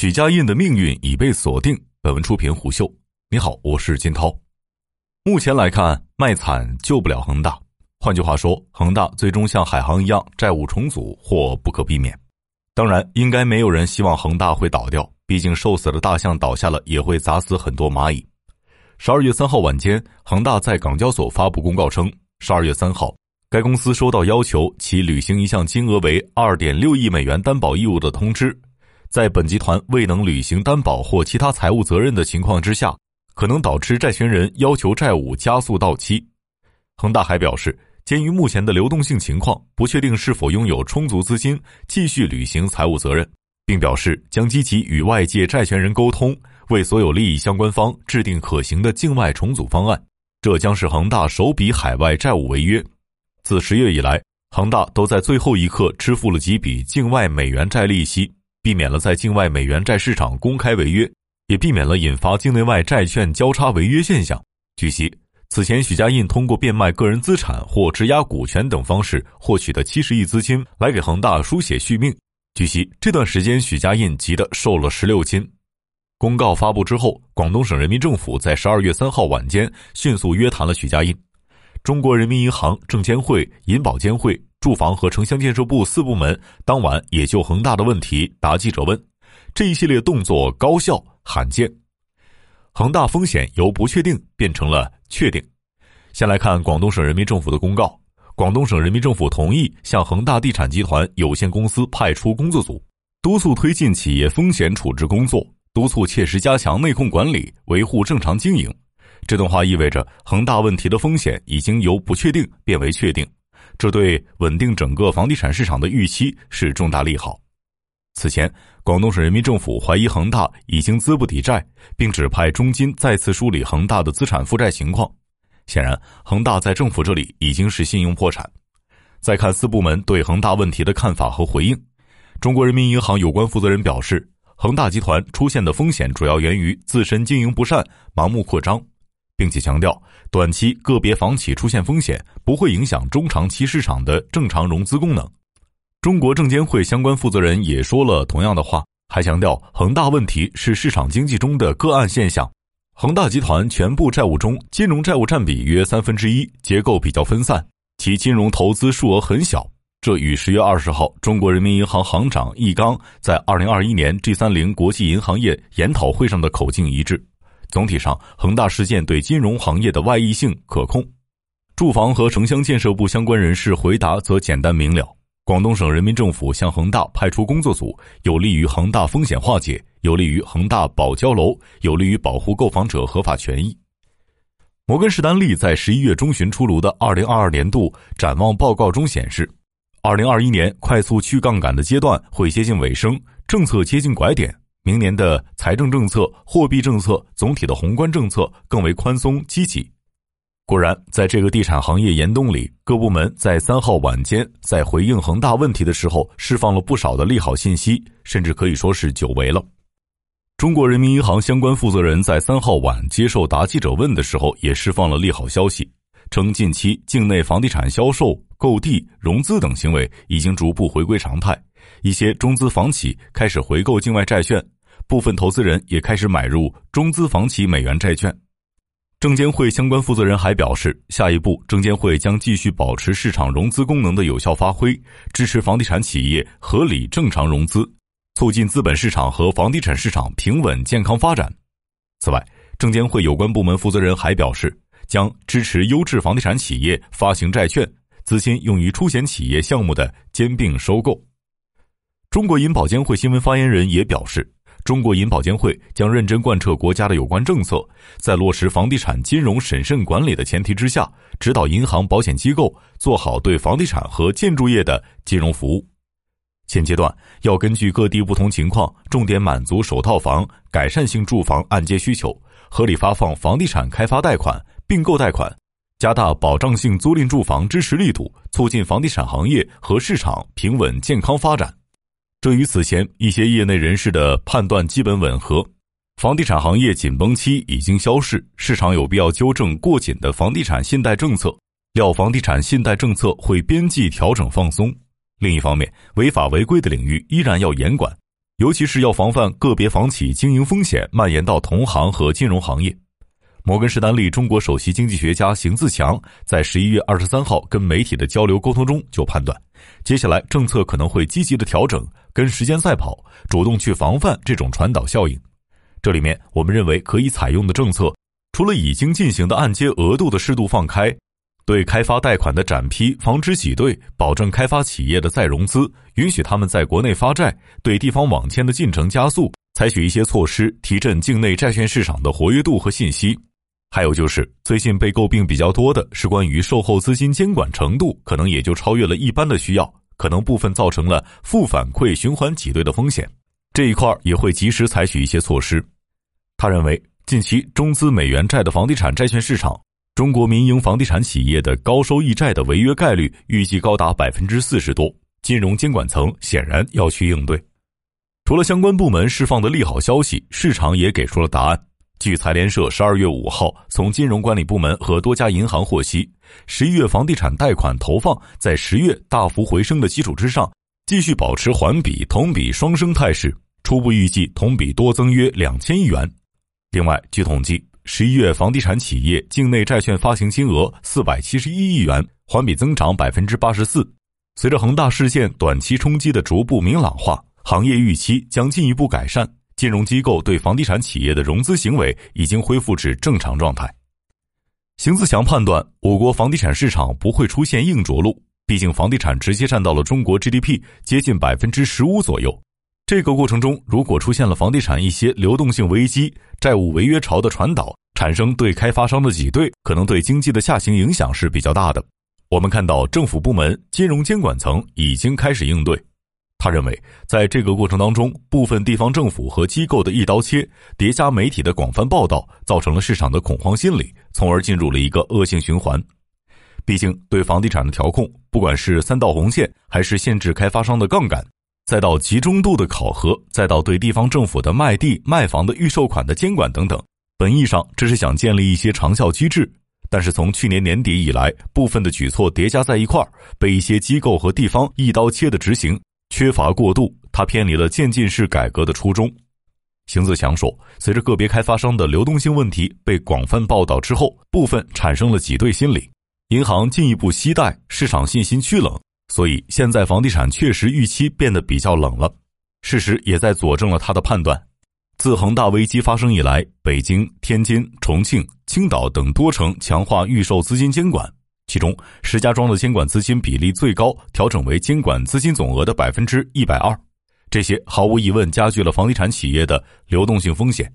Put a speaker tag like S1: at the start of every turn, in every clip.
S1: 许家印的命运已被锁定。本文出品虎嗅。你好，我是金涛。目前来看，卖惨救不了恒大。换句话说，恒大最终像海航一样债务重组或不可避免。当然，应该没有人希望恒大会倒掉，毕竟瘦死的大象倒下了也会砸死很多蚂蚁。十二月三号晚间，恒大在港交所发布公告称，十二月三号，该公司收到要求其履行一项金额为二点六亿美元担保义务的通知。在本集团未能履行担保或其他财务责任的情况之下，可能导致债权人要求债务加速到期。恒大还表示，鉴于目前的流动性情况，不确定是否拥有充足资金继续履行财务责任，并表示将积极与外界债权人沟通，为所有利益相关方制定可行的境外重组方案。这将是恒大首笔海外债务违约。自十月以来，恒大都在最后一刻支付了几笔境外美元债利息。避免了在境外美元债市场公开违约，也避免了引发境内外债券交叉违约现象。据悉，此前许家印通过变卖个人资产或质押股权等方式获取的七十亿资金，来给恒大输血续命。据悉，这段时间许家印急得瘦了十六斤。公告发布之后，广东省人民政府在十二月三号晚间迅速约谈了许家印。中国人民银行、证监会、银保监会。住房和城乡建设部四部门当晚也就恒大的问题答记者问，这一系列动作高效罕见。恒大风险由不确定变成了确定。先来看广东省人民政府的公告：广东省人民政府同意向恒大地产集团有限公司派出工作组，督促推进企业风险处置工作，督促切实加强内控管理，维护正常经营。这段话意味着恒大问题的风险已经由不确定变为确定。这对稳定整个房地产市场的预期是重大利好。此前，广东省人民政府怀疑恒大已经资不抵债，并指派中金再次梳理恒大的资产负债情况。显然，恒大在政府这里已经是信用破产。再看四部门对恒大问题的看法和回应，中国人民银行有关负责人表示，恒大集团出现的风险主要源于自身经营不善、盲目扩张。并且强调，短期个别房企出现风险不会影响中长期市场的正常融资功能。中国证监会相关负责人也说了同样的话，还强调恒大问题是市场经济中的个案现象。恒大集团全部债务中，金融债务占比约三分之一，结构比较分散，其金融投资数额很小。这与十月二十号中国人民银行行长易纲在二零二一年 G 三零国际银行业研讨会上的口径一致。总体上，恒大事件对金融行业的外溢性可控。住房和城乡建设部相关人士回答则简单明了：广东省人民政府向恒大派出工作组，有利于恒大风险化解，有利于恒大保交楼，有利于保护购房者合法权益。摩根士丹利在十一月中旬出炉的二零二二年度展望报告中显示，二零二一年快速去杠杆的阶段会接近尾声，政策接近拐点。明年的财政政策、货币政策总体的宏观政策更为宽松积极。果然，在这个地产行业严冬里，各部门在三号晚间在回应恒大问题的时候，释放了不少的利好信息，甚至可以说是久违了。中国人民银行相关负责人在三号晚接受答记者问的时候，也释放了利好消息，称近期境内房地产销售、购地、融资等行为已经逐步回归常态，一些中资房企开始回购境外债券。部分投资人也开始买入中资房企美元债券。证监会相关负责人还表示，下一步证监会将继续保持市场融资功能的有效发挥，支持房地产企业合理正常融资，促进资本市场和房地产市场平稳健康发展。此外，证监会有关部门负责人还表示，将支持优质房地产企业发行债券，资金用于出险企业项目的兼并收购。中国银保监会新闻发言人也表示。中国银保监会将认真贯彻国家的有关政策，在落实房地产金融审慎管理的前提之下，指导银行、保险机构做好对房地产和建筑业的金融服务。现阶段要根据各地不同情况，重点满足首套房、改善性住房按揭需求，合理发放房地产开发贷款、并购贷款，加大保障性租赁住房支持力度，促进房地产行业和市场平稳健康发展。这与此前一些业内人士的判断基本吻合，房地产行业紧绷期已经消逝，市场有必要纠正过紧的房地产信贷政策，料房地产信贷政策会边际调整放松。另一方面，违法违规的领域依然要严管，尤其是要防范个别房企经营风险蔓延到同行和金融行业。摩根士丹利中国首席经济学家邢自强在十一月二十三号跟媒体的交流沟通中就判断，接下来政策可能会积极的调整，跟时间赛跑，主动去防范这种传导效应。这里面我们认为可以采用的政策，除了已经进行的按揭额度的适度放开。对开发贷款的展批，防止挤兑，保证开发企业的再融资，允许他们在国内发债，对地方网签的进程加速，采取一些措施，提振境内债券市场的活跃度和信息。还有就是最近被诟病比较多的是关于售后资金监管程度，可能也就超越了一般的需要，可能部分造成了负反馈循环挤兑的风险。这一块也会及时采取一些措施。他认为，近期中资美元债的房地产债券市场。中国民营房地产企业的高收益债的违约概率预计高达百分之四十多，金融监管层显然要去应对。除了相关部门释放的利好消息，市场也给出了答案。据财联社十二月五号从金融管理部门和多家银行获悉，十一月房地产贷款投放在十月大幅回升的基础之上，继续保持环比、同比双升态势，初步预计同比多增约两千亿元。另外，据统计。十一月房地产企业境内债券发行金额四百七十一亿元，环比增长百分之八十四。随着恒大事件短期冲击的逐步明朗化，行业预期将进一步改善，金融机构对房地产企业的融资行为已经恢复至正常状态。邢自强判断，我国房地产市场不会出现硬着陆，毕竟房地产直接占到了中国 GDP 接近百分之十五左右。这个过程中，如果出现了房地产一些流动性危机、债务违约潮的传导，产生对开发商的挤兑，可能对经济的下行影响是比较大的。我们看到政府部门、金融监管层已经开始应对。他认为，在这个过程当中，部分地方政府和机构的一刀切，叠加媒体的广泛报道，造成了市场的恐慌心理，从而进入了一个恶性循环。毕竟，对房地产的调控，不管是三道红线，还是限制开发商的杠杆。再到集中度的考核，再到对地方政府的卖地卖房的预售款的监管等等，本意上这是想建立一些长效机制。但是从去年年底以来，部分的举措叠加在一块儿，被一些机构和地方一刀切的执行，缺乏过渡，它偏离了渐进式改革的初衷。邢自强说，随着个别开发商的流动性问题被广泛报道之后，部分产生了挤兑心理，银行进一步惜贷，市场信心趋冷。所以现在房地产确实预期变得比较冷了，事实也在佐证了他的判断。自恒大危机发生以来，北京、天津、重庆、青岛等多城强化预售资金监管，其中石家庄的监管资金比例最高，调整为监管资金总额的百分之一百二。这些毫无疑问加剧了房地产企业的流动性风险。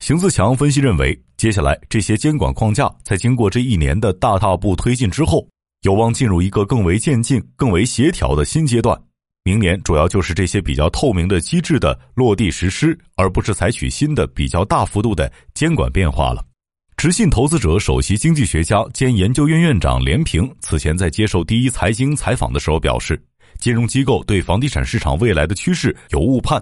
S1: 邢自强分析认为，接下来这些监管框架在经过这一年的大踏步推进之后。有望进入一个更为渐进、更为协调的新阶段。明年主要就是这些比较透明的机制的落地实施，而不是采取新的比较大幅度的监管变化了。直信投资者首席经济学家兼研究院院长连平此前在接受第一财经采访的时候表示，金融机构对房地产市场未来的趋势有误判。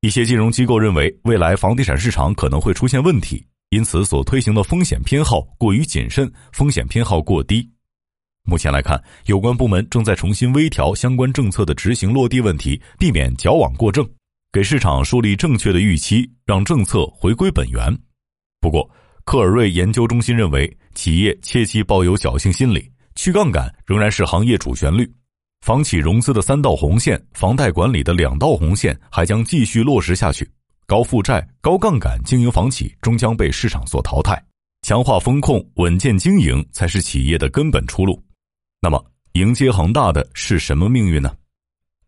S1: 一些金融机构认为未来房地产市场可能会出现问题，因此所推行的风险偏好过于谨慎，风险偏好过低。目前来看，有关部门正在重新微调相关政策的执行落地问题，避免矫枉过正，给市场树立正确的预期，让政策回归本源。不过，克尔瑞研究中心认为，企业切忌抱有侥幸心理，去杠杆仍然是行业主旋律。房企融资的三道红线，房贷管理的两道红线还将继续落实下去。高负债、高杠杆经营房企终将被市场所淘汰，强化风控、稳健经营才是企业的根本出路。那么，迎接恒大的是什么命运呢？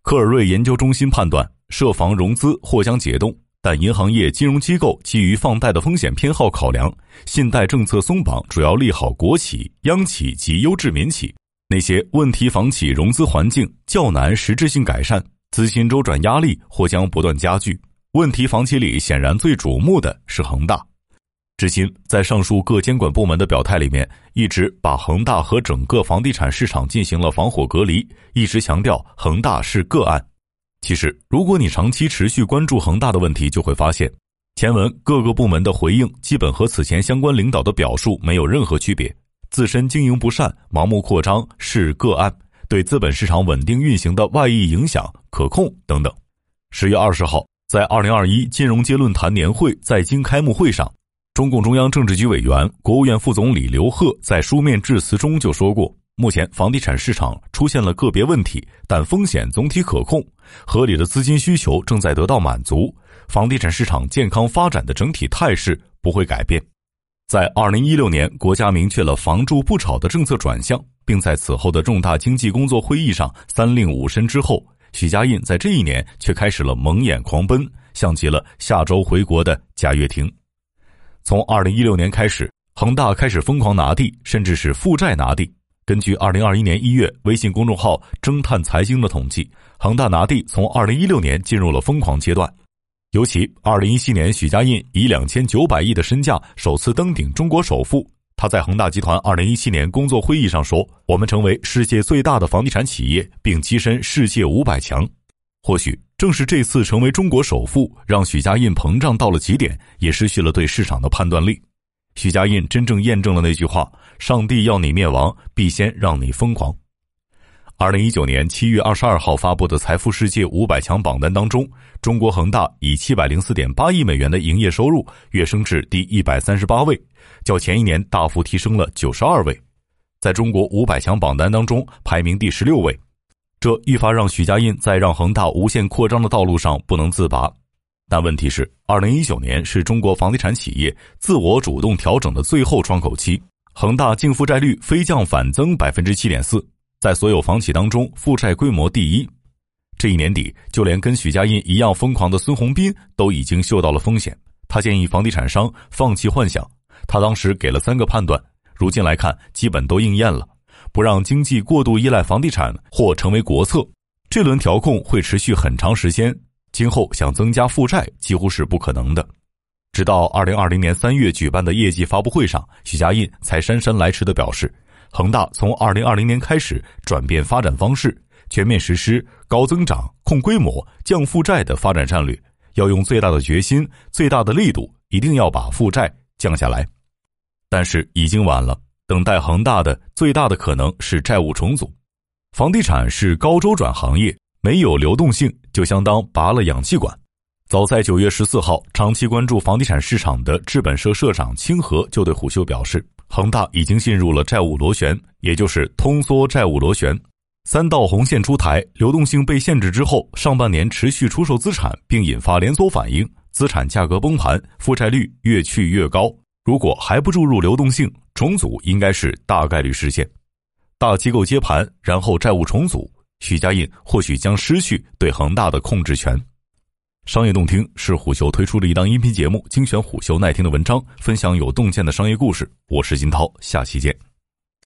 S1: 科尔瑞研究中心判断，涉房融资或将解冻，但银行业金融机构基于放贷的风险偏好考量，信贷政策松绑主要利好国企、央企及优质民企。那些问题房企融资环境较难实质性改善，资金周转压力或将不断加剧。问题房企里显然最瞩目的是恒大。至今，在上述各监管部门的表态里面，一直把恒大和整个房地产市场进行了防火隔离，一直强调恒大是个案。其实，如果你长期持续关注恒大的问题，就会发现，前文各个部门的回应基本和此前相关领导的表述没有任何区别。自身经营不善、盲目扩张是个案，对资本市场稳定运行的外溢影响可控等等。十月二十号，在二零二一金融街论坛年会在京开幕会上，中共中央政治局委员、国务院副总理刘鹤在书面致辞中就说过，目前房地产市场出现了个别问题，但风险总体可控，合理的资金需求正在得到满足，房地产市场健康发展的整体态势不会改变。在二零一六年，国家明确了“房住不炒”的政策转向，并在此后的重大经济工作会议上三令五申之后。许家印在这一年却开始了蒙眼狂奔，像极了下周回国的贾跃亭。从二零一六年开始，恒大开始疯狂拿地，甚至是负债拿地。根据二零二一年一月微信公众号“侦探财经”的统计，恒大拿地从二零一六年进入了疯狂阶段。尤其二零一七年，许家印以两千九百亿的身价首次登顶中国首富。他在恒大集团二零一七年工作会议上说：“我们成为世界最大的房地产企业，并跻身世界五百强。”或许正是这次成为中国首富，让许家印膨胀到了极点，也失去了对市场的判断力。许家印真正验证了那句话：“上帝要你灭亡，必先让你疯狂。”二零一九年七月二十二号发布的财富世界五百强榜单当中，中国恒大以七百零四点八亿美元的营业收入跃升至第一百三十八位。较前一年大幅提升了九十二位，在中国五百强榜单当中排名第十六位，这愈发让许家印在让恒大无限扩张的道路上不能自拔。但问题是，二零一九年是中国房地产企业自我主动调整的最后窗口期，恒大净负债率飞降反增百分之七点四，在所有房企当中负债规模第一。这一年底，就连跟许家印一样疯狂的孙宏斌都已经嗅到了风险，他建议房地产商放弃幻想。他当时给了三个判断，如今来看基本都应验了。不让经济过度依赖房地产或成为国策，这轮调控会持续很长时间。今后想增加负债几乎是不可能的。直到二零二零年三月举办的业绩发布会上，许家印才姗姗来迟地表示，恒大从二零二零年开始转变发展方式，全面实施高增长、控规模、降负债的发展战略，要用最大的决心、最大的力度，一定要把负债。降下来，但是已经晚了。等待恒大的最大的可能是债务重组。房地产是高周转行业，没有流动性就相当拔了氧气管。早在九月十四号，长期关注房地产市场的资本社社长清河就对虎嗅表示，恒大已经进入了债务螺旋，也就是通缩债务螺旋。三道红线出台，流动性被限制之后，上半年持续出售资产，并引发连锁反应。资产价格崩盘，负债率越去越高。如果还不注入流动性，重组应该是大概率实现。大机构接盘，然后债务重组，许家印或许将失去对恒大的控制权。商业洞听是虎嗅推出的一档音频节目，精选虎嗅耐听的文章，分享有洞见的商业故事。我是金涛，下期见。